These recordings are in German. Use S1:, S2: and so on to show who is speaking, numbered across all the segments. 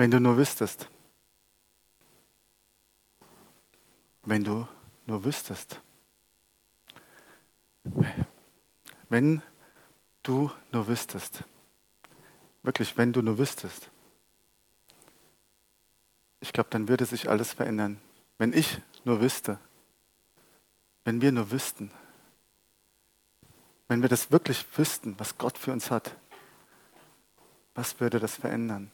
S1: Wenn du nur wüsstest. Wenn du nur wüsstest. Wenn du nur wüsstest. Wirklich, wenn du nur wüsstest. Ich glaube, dann würde sich alles verändern. Wenn ich nur wüsste. Wenn wir nur wüssten. Wenn wir das wirklich wüssten, was Gott für uns hat. Was würde das verändern?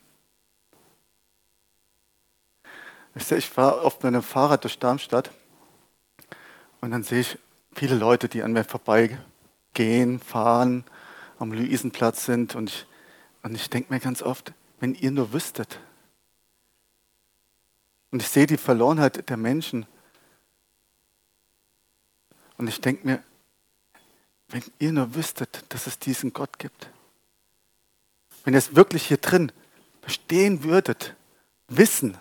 S1: Ich fahre oft mit einem Fahrrad durch Darmstadt und dann sehe ich viele Leute, die an mir vorbeigehen, fahren, am Luisenplatz sind. Und ich, und ich denke mir ganz oft, wenn ihr nur wüsstet. Und ich sehe die Verlorenheit der Menschen. Und ich denke mir, wenn ihr nur wüsstet, dass es diesen Gott gibt. Wenn ihr es wirklich hier drin verstehen würdet, wissen,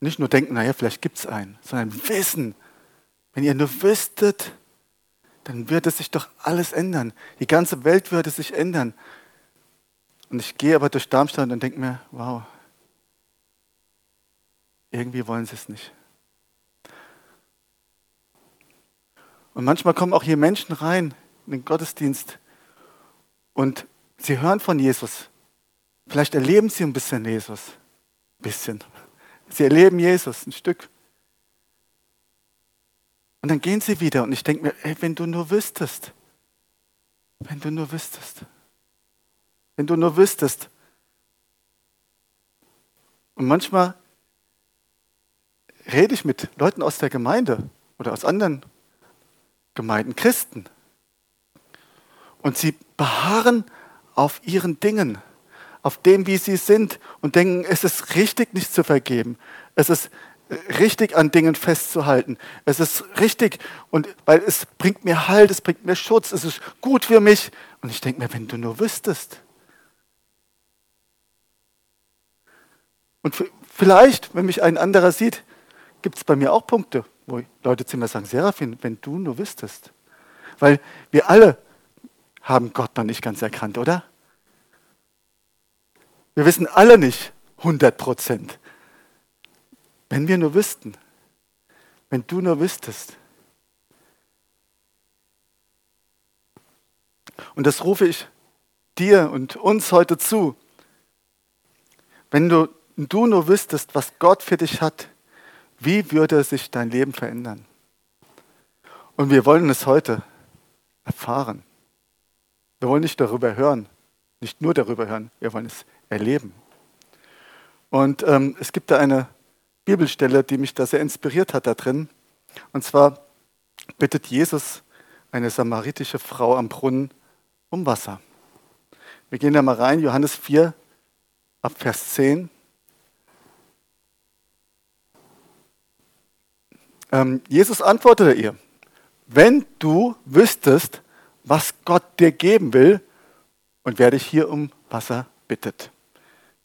S1: nicht nur denken, naja, vielleicht gibt es einen, sondern wissen, wenn ihr nur wüsstet, dann würde sich doch alles ändern. Die ganze Welt würde sich ändern. Und ich gehe aber durch Darmstadt und denke mir, wow, irgendwie wollen sie es nicht. Und manchmal kommen auch hier Menschen rein in den Gottesdienst und sie hören von Jesus. Vielleicht erleben sie ein bisschen Jesus. Ein bisschen. Sie erleben Jesus ein Stück. Und dann gehen sie wieder und ich denke mir, ey, wenn du nur wüsstest, wenn du nur wüsstest, wenn du nur wüsstest. Und manchmal rede ich mit Leuten aus der Gemeinde oder aus anderen Gemeinden, Christen. Und sie beharren auf ihren Dingen auf dem, wie sie sind und denken, es ist richtig, nicht zu vergeben. Es ist richtig, an Dingen festzuhalten. Es ist richtig, und weil es bringt mir Halt, es bringt mir Schutz, es ist gut für mich. Und ich denke mir, wenn du nur wüsstest. Und vielleicht, wenn mich ein anderer sieht, gibt es bei mir auch Punkte, wo Leute zu mir sagen, Serafin, wenn du nur wüsstest. Weil wir alle haben Gott noch nicht ganz erkannt, oder? Wir wissen alle nicht 100 Prozent. Wenn wir nur wüssten, wenn du nur wüsstest. Und das rufe ich dir und uns heute zu. Wenn du, du nur wüsstest, was Gott für dich hat, wie würde sich dein Leben verändern? Und wir wollen es heute erfahren. Wir wollen nicht darüber hören, nicht nur darüber hören, wir wollen es erleben. Und ähm, es gibt da eine Bibelstelle, die mich da sehr inspiriert hat da drin. Und zwar bittet Jesus eine samaritische Frau am Brunnen um Wasser. Wir gehen da mal rein, Johannes 4, ab Vers 10. Ähm, Jesus antwortete ihr, wenn du wüsstest, was Gott dir geben will und wer dich hier um Wasser bittet.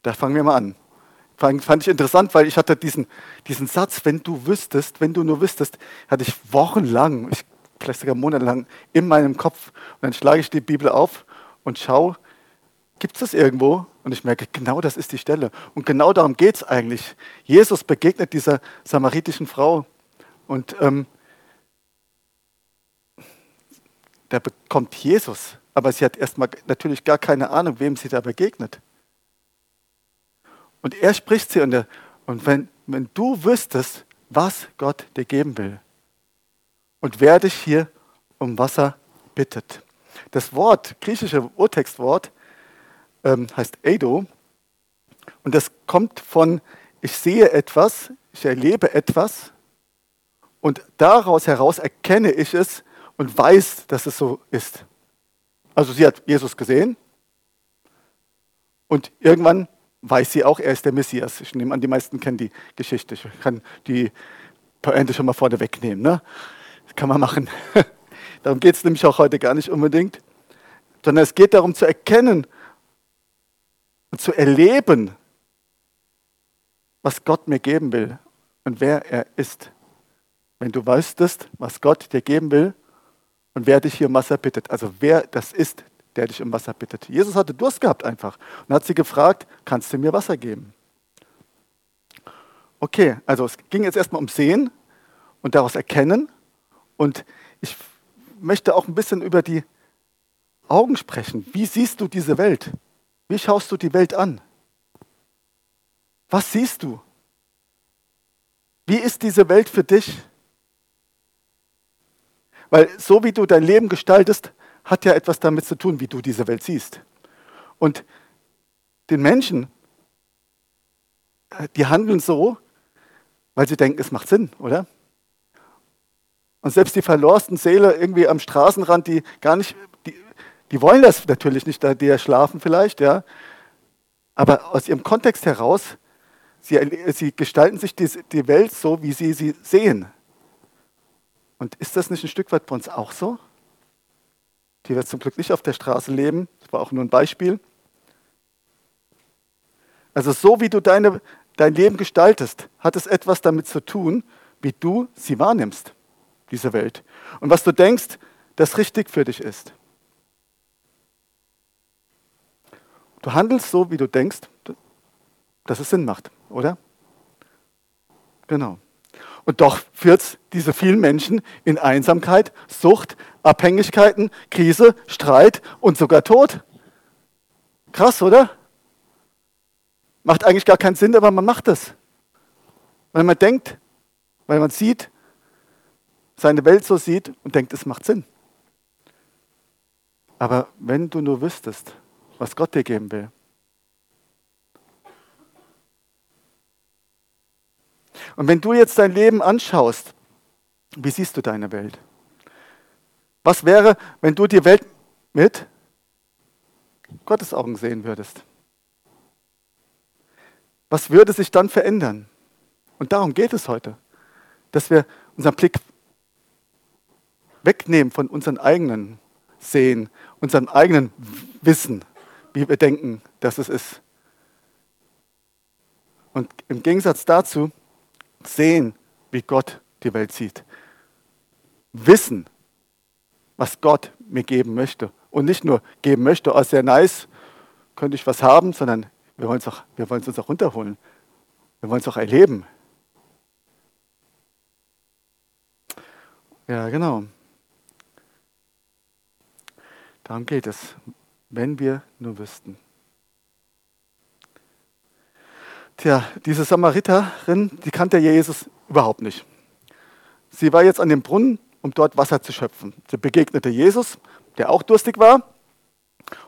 S1: Da fangen wir mal an. Fand ich interessant, weil ich hatte diesen, diesen Satz, wenn du wüsstest, wenn du nur wüsstest, hatte ich wochenlang, ich, vielleicht sogar monatelang in meinem Kopf. Und dann schlage ich die Bibel auf und schaue, gibt es das irgendwo? Und ich merke, genau das ist die Stelle. Und genau darum geht es eigentlich. Jesus begegnet dieser samaritischen Frau und ähm, da bekommt Jesus, aber sie hat erstmal natürlich gar keine Ahnung, wem sie da begegnet. Und er spricht sie und, er, und wenn, wenn du wüsstest, was Gott dir geben will und wer dich hier um Wasser bittet. Das Wort, griechische Urtextwort, ähm, heißt Edo und das kommt von ich sehe etwas, ich erlebe etwas und daraus heraus erkenne ich es und weiß, dass es so ist. Also sie hat Jesus gesehen und irgendwann weiß sie auch, er ist der Messias. Ich nehme an, die meisten kennen die Geschichte. Ich kann die Pointe schon mal vorne wegnehmen. Ne? Das kann man machen. darum geht es nämlich auch heute gar nicht unbedingt. Sondern es geht darum zu erkennen und zu erleben, was Gott mir geben will und wer er ist. Wenn du weißtest, was Gott dir geben will und wer dich hier Wasser bittet, also wer das ist, der dich um Wasser bittet. Jesus hatte Durst gehabt einfach und hat sie gefragt, kannst du mir Wasser geben? Okay, also es ging jetzt erstmal um Sehen und daraus erkennen. Und ich möchte auch ein bisschen über die Augen sprechen. Wie siehst du diese Welt? Wie schaust du die Welt an? Was siehst du? Wie ist diese Welt für dich? Weil so wie du dein Leben gestaltest, hat ja etwas damit zu tun, wie du diese Welt siehst. Und den Menschen, die handeln so, weil sie denken, es macht Sinn, oder? Und selbst die verlorsten Seele irgendwie am Straßenrand, die gar nicht, die, die wollen das natürlich nicht, die ja schlafen vielleicht, ja. Aber aus ihrem Kontext heraus, sie, sie gestalten sich die, die Welt so, wie sie sie sehen. Und ist das nicht ein Stück weit bei uns auch so? Die wir zum Glück nicht auf der Straße leben, das war auch nur ein Beispiel. Also so wie du deine, dein Leben gestaltest, hat es etwas damit zu tun, wie du sie wahrnimmst, diese Welt. Und was du denkst, das richtig für dich ist. Du handelst so, wie du denkst, dass es Sinn macht, oder? Genau. Und doch führt es diese vielen Menschen in Einsamkeit, Sucht, Abhängigkeiten, Krise, Streit und sogar Tod. Krass, oder? Macht eigentlich gar keinen Sinn, aber man macht es. Weil man denkt, weil man sieht, seine Welt so sieht und denkt, es macht Sinn. Aber wenn du nur wüsstest, was Gott dir geben will, Und wenn du jetzt dein Leben anschaust, wie siehst du deine Welt? Was wäre, wenn du die Welt mit Gottes Augen sehen würdest? Was würde sich dann verändern? Und darum geht es heute, dass wir unseren Blick wegnehmen von unserem eigenen Sehen, unserem eigenen Wissen, wie wir denken, dass es ist. Und im Gegensatz dazu sehen, wie Gott die Welt sieht. Wissen, was Gott mir geben möchte. Und nicht nur geben möchte, oh, sehr nice, könnte ich was haben, sondern wir wollen es uns auch runterholen. Wir wollen es auch erleben. Ja, genau. Darum geht es, wenn wir nur wüssten. Tja, diese Samariterin, die kannte Jesus überhaupt nicht. Sie war jetzt an dem Brunnen, um dort Wasser zu schöpfen. Sie begegnete Jesus, der auch durstig war.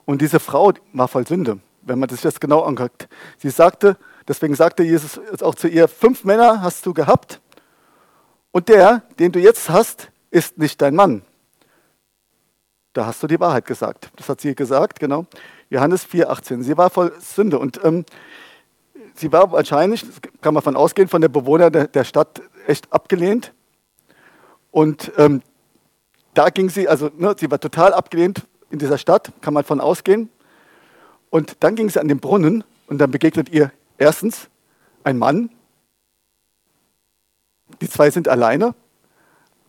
S1: Und diese Frau war voll Sünde, wenn man sich das genau anguckt. Sie sagte, deswegen sagte Jesus jetzt auch zu ihr, fünf Männer hast du gehabt und der, den du jetzt hast, ist nicht dein Mann. Da hast du die Wahrheit gesagt. Das hat sie gesagt, genau. Johannes 4,18. Sie war voll Sünde. Und ähm, sie war wahrscheinlich, kann man von ausgehen, von den Bewohnern der, der Stadt echt abgelehnt. Und ähm, da ging sie, also ne, sie war total abgelehnt in dieser Stadt, kann man von ausgehen. Und dann ging sie an den Brunnen und dann begegnet ihr erstens ein Mann. Die zwei sind alleine.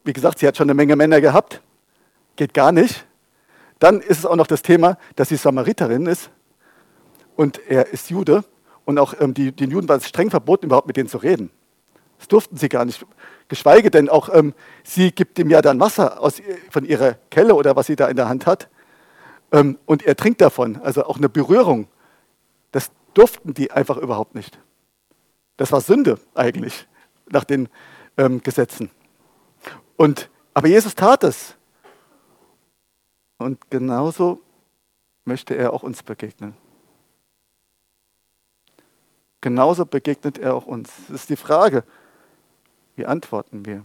S1: Wie gesagt, sie hat schon eine Menge Männer gehabt. Geht gar nicht. Dann ist es auch noch das Thema, dass sie Samariterin ist und er ist Jude. Und auch ähm, die, den Juden war es streng verboten, überhaupt mit denen zu reden. Das durften sie gar nicht. Geschweige denn auch, ähm, sie gibt ihm ja dann Wasser aus, von ihrer Kelle oder was sie da in der Hand hat. Ähm, und er trinkt davon. Also auch eine Berührung. Das durften die einfach überhaupt nicht. Das war Sünde eigentlich nach den ähm, Gesetzen. Und, aber Jesus tat es. Und genauso möchte er auch uns begegnen. Genauso begegnet er auch uns. Das ist die Frage, wie antworten wir?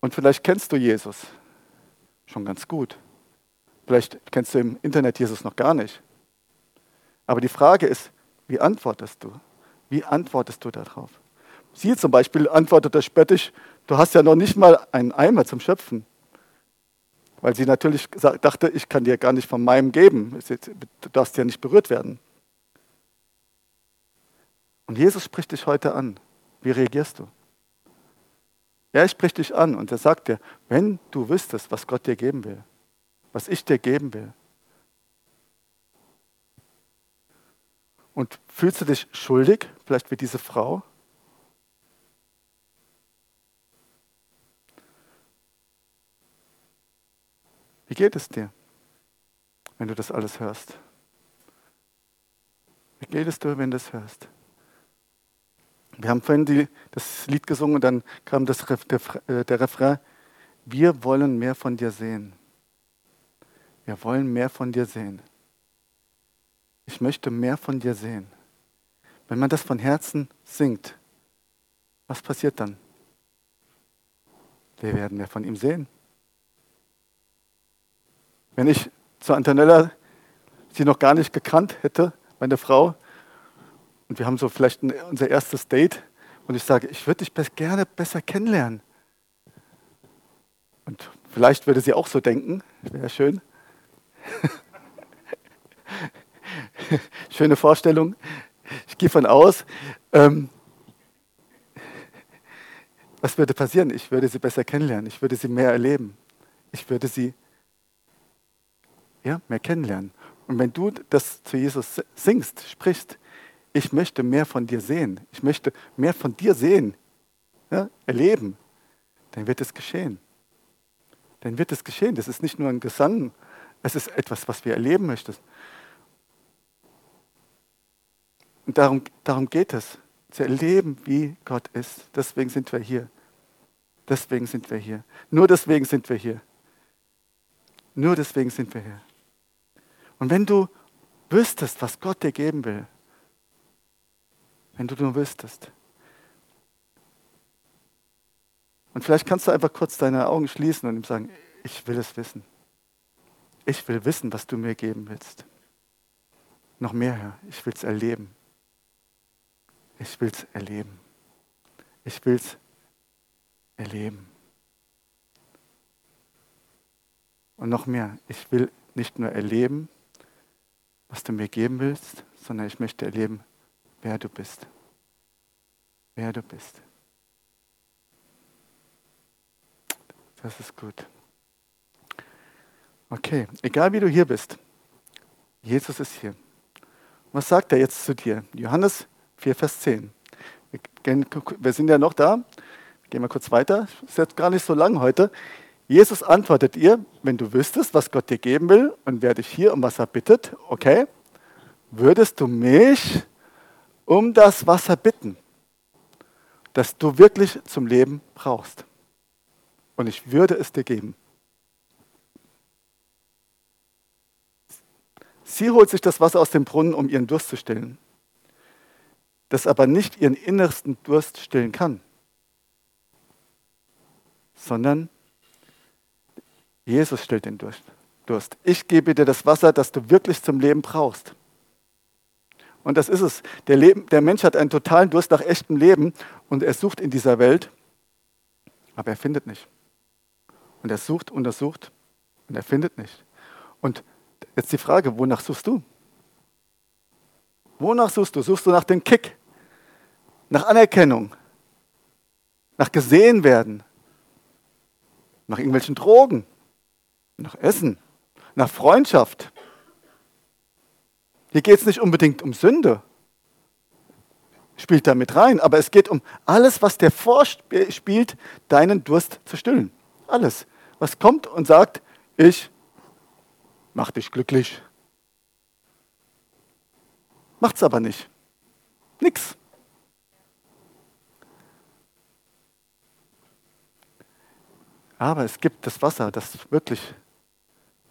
S1: Und vielleicht kennst du Jesus schon ganz gut. Vielleicht kennst du im Internet Jesus noch gar nicht. Aber die Frage ist, wie antwortest du? Wie antwortest du darauf? Sie zum Beispiel antwortet er spöttisch, du hast ja noch nicht mal einen Eimer zum Schöpfen. Weil sie natürlich dachte, ich kann dir gar nicht von meinem geben. Du darfst ja nicht berührt werden. Und Jesus spricht dich heute an. Wie reagierst du? Er spricht dich an und er sagt dir, wenn du wüsstest, was Gott dir geben will, was ich dir geben will. Und fühlst du dich schuldig, vielleicht wie diese Frau? Wie geht es dir, wenn du das alles hörst? Wie geht es dir, wenn du das hörst? Wir haben vorhin die, das Lied gesungen und dann kam das, der, äh, der Refrain, wir wollen mehr von dir sehen. Wir wollen mehr von dir sehen. Ich möchte mehr von dir sehen. Wenn man das von Herzen singt, was passiert dann? Wir werden mehr von ihm sehen. Wenn ich zu Antonella sie noch gar nicht gekannt hätte, meine Frau, und wir haben so vielleicht ein, unser erstes Date, und ich sage, ich würde dich gerne besser kennenlernen. Und vielleicht würde sie auch so denken, wäre schön. Schöne Vorstellung. Ich gehe von aus. Ähm, was würde passieren? Ich würde sie besser kennenlernen. Ich würde sie mehr erleben. Ich würde sie ja, mehr kennenlernen. Und wenn du das zu Jesus singst, sprichst, ich möchte mehr von dir sehen, ich möchte mehr von dir sehen, ja, erleben, dann wird es geschehen. Dann wird es geschehen. Das ist nicht nur ein Gesang, es ist etwas, was wir erleben möchten. Und darum, darum geht es, zu erleben, wie Gott ist. Deswegen sind wir hier. Deswegen sind wir hier. Nur deswegen sind wir hier. Nur deswegen sind wir hier. Und wenn du wüsstest, was Gott dir geben will, wenn du nur wüsstest. Und vielleicht kannst du einfach kurz deine Augen schließen und ihm sagen, ich will es wissen. Ich will wissen, was du mir geben willst. Noch mehr, Herr, ich will es erleben. Ich will es erleben. Ich will es erleben. Und noch mehr, ich will nicht nur erleben, was du mir geben willst, sondern ich möchte erleben, wer du bist. Wer du bist. Das ist gut. Okay, egal wie du hier bist, Jesus ist hier. Was sagt er jetzt zu dir? Johannes 4, Vers 10. Wir sind ja noch da. Gehen wir kurz weiter. Ist jetzt gar nicht so lang heute. Jesus antwortet ihr, wenn du wüsstest, was Gott dir geben will und wer dich hier um Wasser bittet, okay, würdest du mich um das Wasser bitten, das du wirklich zum Leben brauchst. Und ich würde es dir geben. Sie holt sich das Wasser aus dem Brunnen, um ihren Durst zu stillen, das aber nicht ihren innersten Durst stillen kann, sondern Jesus stillt den Durst. Ich gebe dir das Wasser, das du wirklich zum Leben brauchst. Und das ist es. Der, Leben, der Mensch hat einen totalen Durst nach echtem Leben und er sucht in dieser Welt, aber er findet nicht. Und er sucht und er sucht und er findet nicht. Und jetzt die Frage, wonach suchst du? Wonach suchst du? Suchst du nach dem Kick? Nach Anerkennung? Nach gesehen werden? Nach irgendwelchen Drogen? Nach Essen, nach Freundschaft. Hier geht es nicht unbedingt um Sünde, spielt da mit rein, aber es geht um alles, was dir vorspielt, deinen Durst zu stillen. Alles, was kommt und sagt, ich mach dich glücklich. Macht's aber nicht. Nix. Aber es gibt das Wasser, das wirklich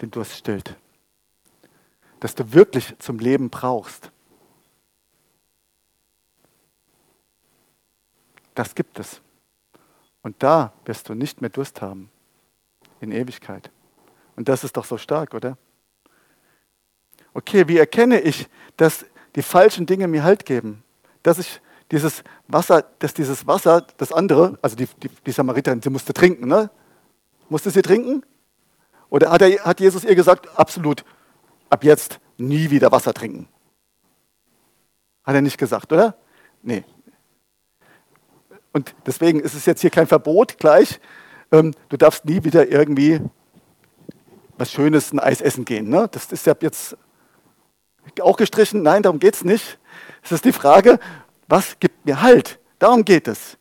S1: den Durst stillt. Das du wirklich zum Leben brauchst. Das gibt es. Und da wirst du nicht mehr Durst haben. In Ewigkeit. Und das ist doch so stark, oder? Okay, wie erkenne ich, dass die falschen Dinge mir Halt geben? Dass ich dieses Wasser, dass dieses Wasser, das andere, also die, die, die Samariterin, sie musste trinken, ne? Musste sie trinken? Oder hat, er, hat Jesus ihr gesagt, absolut, ab jetzt nie wieder Wasser trinken? Hat er nicht gesagt, oder? Nee. Und deswegen ist es jetzt hier kein Verbot gleich. Ähm, du darfst nie wieder irgendwie was Schönes, ein Eis essen gehen. Ne? Das ist ja jetzt auch gestrichen. Nein, darum geht es nicht. Es ist die Frage, was gibt mir Halt? Darum geht es.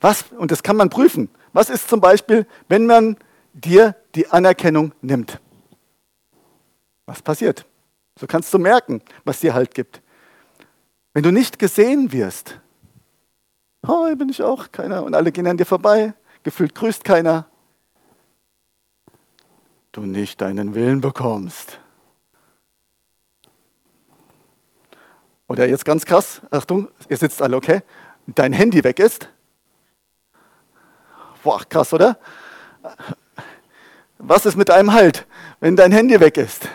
S1: Was, und das kann man prüfen. Was ist zum Beispiel, wenn man dir die Anerkennung nimmt? Was passiert? So kannst du merken, was dir Halt gibt. Wenn du nicht gesehen wirst, oh, bin ich auch, keiner, und alle gehen an dir vorbei, gefühlt grüßt keiner, du nicht deinen Willen bekommst. Oder jetzt ganz krass, Achtung, ihr sitzt alle, okay? Dein Handy weg ist. Boah, krass, oder? Was ist mit deinem Halt, wenn dein Handy weg ist?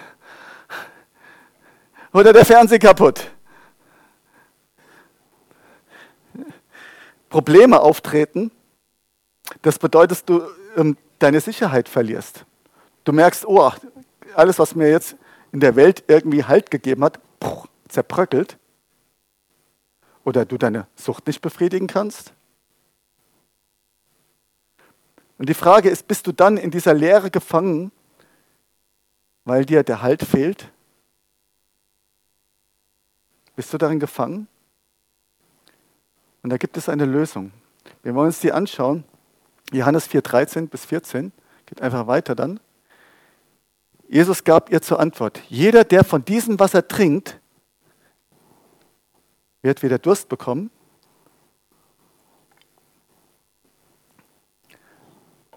S1: Oder der Fernseher kaputt? Probleme auftreten, das bedeutet, du ähm, deine Sicherheit verlierst. Du merkst, oh, alles, was mir jetzt in der Welt irgendwie Halt gegeben hat, zerbröckelt. Oder du deine Sucht nicht befriedigen kannst. Und die Frage ist, bist du dann in dieser Leere gefangen, weil dir der Halt fehlt? Bist du darin gefangen? Und da gibt es eine Lösung. Wir wollen uns die anschauen. Johannes 4, 13 bis 14. Geht einfach weiter dann. Jesus gab ihr zur Antwort, jeder, der von diesem Wasser trinkt, wird wieder Durst bekommen.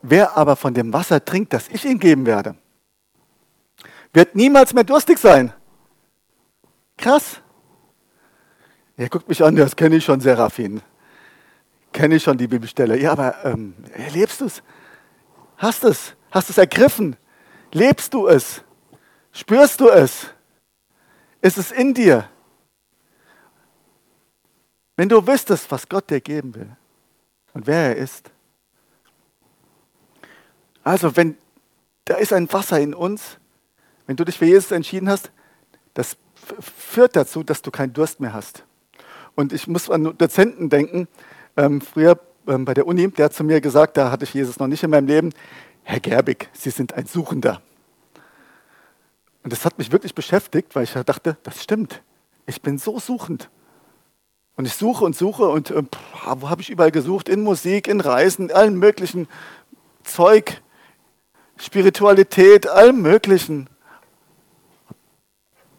S1: Wer aber von dem Wasser trinkt, das ich ihm geben werde, wird niemals mehr durstig sein. Krass. Er guckt mich an, das kenne ich schon, Seraphin. Kenne ich schon die Bibelstelle. Ja, aber ähm, erlebst du es? Hast es? Hast du es ergriffen? Lebst du es? Spürst du es? Ist es in dir? Wenn du wüsstest, was Gott dir geben will und wer er ist. Also, wenn da ist ein Wasser in uns, wenn du dich für Jesus entschieden hast, das führt dazu, dass du keinen Durst mehr hast. Und ich muss an Dozenten denken, ähm, früher ähm, bei der Uni, der hat zu mir gesagt, da hatte ich Jesus noch nicht in meinem Leben, Herr Gerbig, Sie sind ein Suchender. Und das hat mich wirklich beschäftigt, weil ich dachte, das stimmt. Ich bin so suchend. Und ich suche und suche und äh, wo habe ich überall gesucht? In Musik, in Reisen, allen möglichen Zeug, Spiritualität, allem möglichen.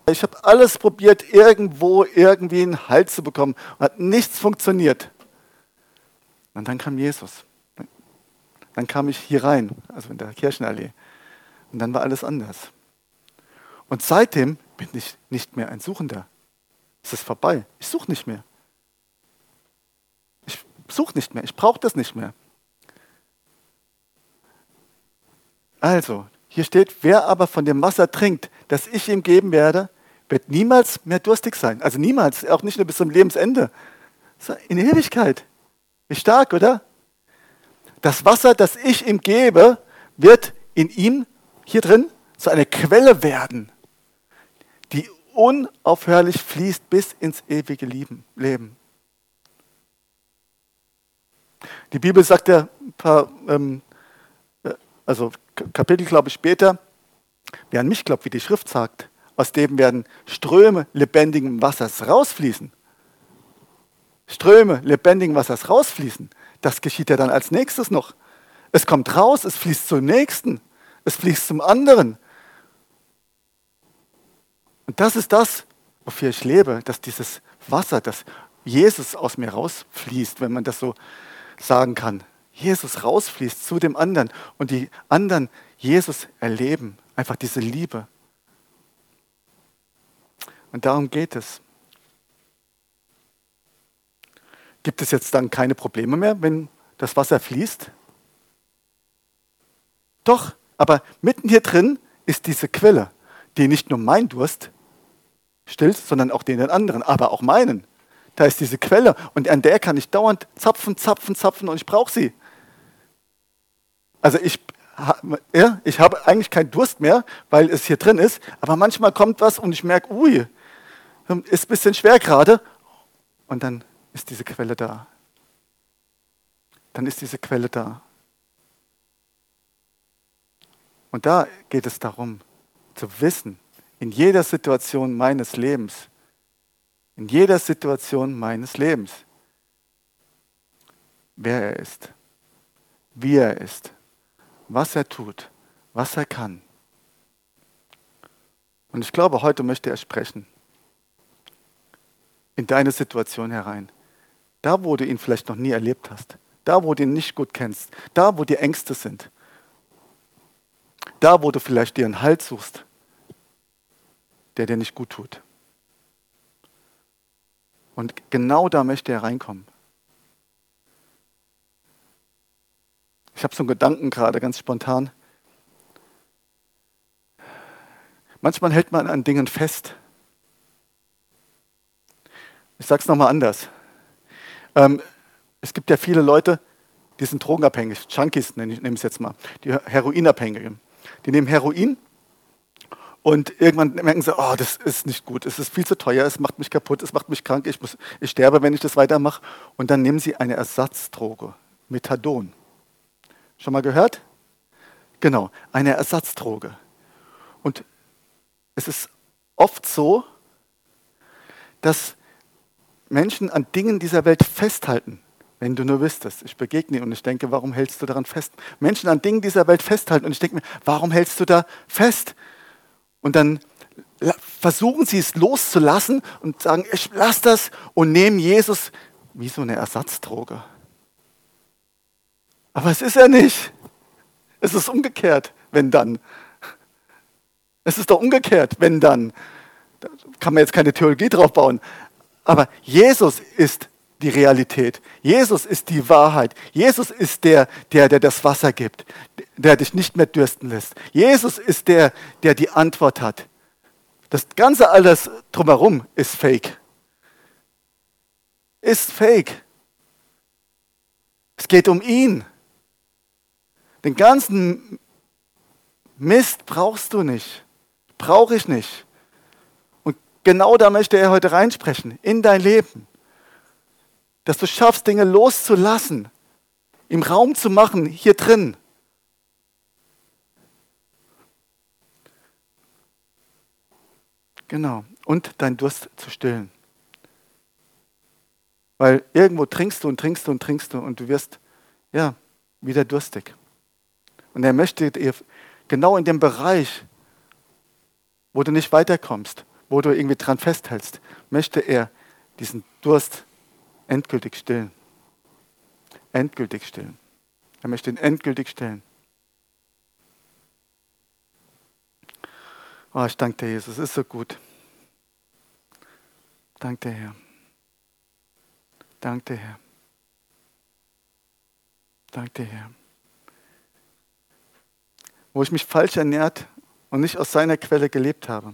S1: Ich habe alles probiert, irgendwo irgendwie einen Halt zu bekommen. Und hat nichts funktioniert. Und dann kam Jesus. Dann kam ich hier rein, also in der Kirchenallee. Und dann war alles anders. Und seitdem bin ich nicht mehr ein Suchender. Es ist vorbei. Ich suche nicht mehr. Ich suche nicht mehr. Ich brauche das nicht mehr. Also, hier steht, wer aber von dem Wasser trinkt, das ich ihm geben werde, wird niemals mehr durstig sein. Also niemals, auch nicht nur bis zum Lebensende. In Ewigkeit. Wie stark, oder? Das Wasser, das ich ihm gebe, wird in ihm hier drin zu einer Quelle werden, die unaufhörlich fließt bis ins ewige Leben. Die Bibel sagt ja ein paar, ähm, äh, also Kapitel, glaube ich, später, wer an mich glaubt, wie die Schrift sagt, aus dem werden Ströme lebendigen Wassers rausfließen. Ströme lebendigen Wassers rausfließen. Das geschieht ja dann als nächstes noch. Es kommt raus, es fließt zum nächsten, es fließt zum anderen. Und das ist das, wofür ich lebe, dass dieses Wasser, das Jesus aus mir rausfließt, wenn man das so sagen kann. Jesus rausfließt zu dem anderen und die anderen Jesus erleben. Einfach diese Liebe. Und darum geht es. Gibt es jetzt dann keine Probleme mehr, wenn das Wasser fließt? Doch, aber mitten hier drin ist diese Quelle, die nicht nur mein Durst stillt, sondern auch den der anderen, aber auch meinen. Da ist diese Quelle und an der kann ich dauernd zapfen, zapfen, zapfen und ich brauche sie. Also ich, ja, ich habe eigentlich keinen Durst mehr, weil es hier drin ist, aber manchmal kommt was und ich merke, ui, ist ein bisschen schwer gerade und dann ist diese Quelle da. Dann ist diese Quelle da. Und da geht es darum, zu wissen, in jeder Situation meines Lebens, in jeder Situation meines Lebens, wer er ist, wie er ist, was er tut, was er kann. Und ich glaube, heute möchte er sprechen in deine Situation herein. Da, wo du ihn vielleicht noch nie erlebt hast. Da, wo du ihn nicht gut kennst. Da, wo die Ängste sind. Da, wo du vielleicht dir einen Halt suchst, der dir nicht gut tut. Und genau da möchte er reinkommen. Ich habe so einen Gedanken gerade, ganz spontan. Manchmal hält man an Dingen fest. Ich sage es nochmal anders. Ähm, es gibt ja viele Leute, die sind drogenabhängig, Junkies nenne ich es jetzt mal, die Heroinabhängige. Die nehmen Heroin und irgendwann merken sie, oh, das ist nicht gut, es ist viel zu teuer, es macht mich kaputt, es macht mich krank, ich, muss, ich sterbe, wenn ich das weitermache. Und dann nehmen sie eine Ersatzdroge, Methadon. Schon mal gehört? Genau, eine Ersatzdroge. Und es ist oft so, dass Menschen an Dingen dieser Welt festhalten. Wenn du nur wüsstest, ich begegne und ich denke, warum hältst du daran fest? Menschen an Dingen dieser Welt festhalten und ich denke mir, warum hältst du da fest? Und dann versuchen sie es loszulassen und sagen, ich lass das und nehmen Jesus wie so eine Ersatzdroge. Aber es ist er nicht. Es ist umgekehrt, wenn dann. Es ist doch umgekehrt, wenn dann. Da kann man jetzt keine Theologie drauf bauen. Aber Jesus ist die Realität. Jesus ist die Wahrheit. Jesus ist der, der, der das Wasser gibt, der dich nicht mehr dürsten lässt. Jesus ist der, der die Antwort hat. Das ganze alles drumherum ist fake. Ist fake. Es geht um ihn. Den ganzen Mist brauchst du nicht. Brauche ich nicht. Und genau da möchte er heute reinsprechen, in dein Leben. Dass du schaffst, Dinge loszulassen, im Raum zu machen, hier drin. Genau. Und dein Durst zu stillen. Weil irgendwo trinkst du und trinkst du und trinkst du und du wirst, ja, wieder durstig. Und er möchte dir genau in dem Bereich, wo du nicht weiterkommst, wo du irgendwie dran festhältst, möchte er diesen Durst endgültig stillen. Endgültig stillen. Er möchte ihn endgültig stillen. Oh, ich danke dir, Jesus. Es ist so gut. Danke dir, Herr. Danke dir, Herr. Danke dir, Herr wo ich mich falsch ernährt und nicht aus seiner Quelle gelebt habe,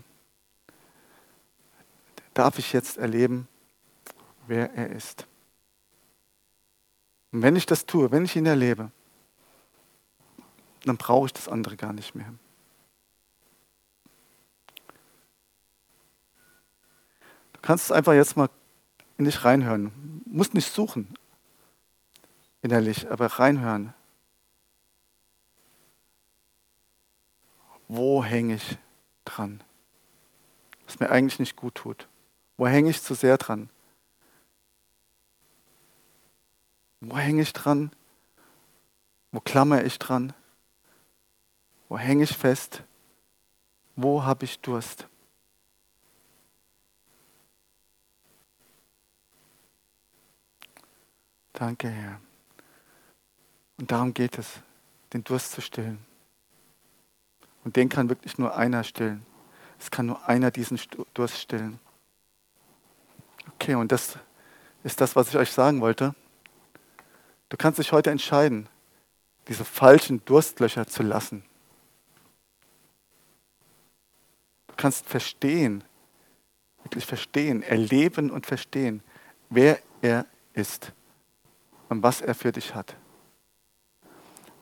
S1: darf ich jetzt erleben, wer er ist. Und wenn ich das tue, wenn ich ihn erlebe, dann brauche ich das andere gar nicht mehr. Du kannst einfach jetzt mal in dich reinhören. Du musst nicht suchen innerlich, aber reinhören. Wo hänge ich dran? Was mir eigentlich nicht gut tut. Wo hänge ich zu sehr dran? Wo hänge ich dran? Wo klammer ich dran? Wo hänge ich fest? Wo habe ich Durst? Danke, Herr. Und darum geht es, den Durst zu stillen. Und den kann wirklich nur einer stillen. Es kann nur einer diesen Durst stillen. Okay, und das ist das, was ich euch sagen wollte. Du kannst dich heute entscheiden, diese falschen Durstlöcher zu lassen. Du kannst verstehen, wirklich verstehen, erleben und verstehen, wer er ist und was er für dich hat.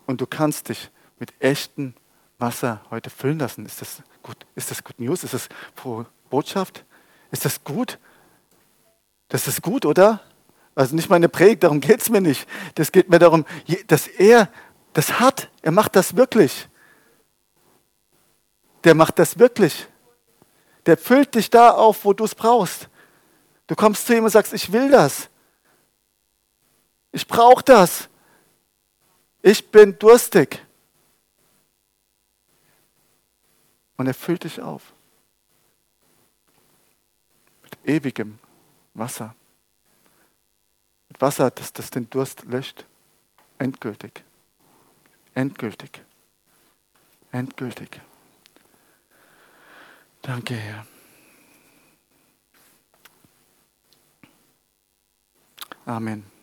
S1: Und du kannst dich mit echten Wasser heute füllen lassen. Ist das gut? Ist das Good News? Ist das frohe Botschaft? Ist das gut? Das ist gut, oder? Also nicht meine Predigt, darum geht es mir nicht. Das geht mir darum, dass er das hat. Er macht das wirklich. Der macht das wirklich. Der füllt dich da auf, wo du es brauchst. Du kommst zu ihm und sagst, ich will das. Ich brauche das. Ich bin durstig. Und er füllt dich auf. Mit ewigem Wasser. Mit Wasser, das, das den Durst löscht. Endgültig. Endgültig. Endgültig. Danke, Herr. Amen.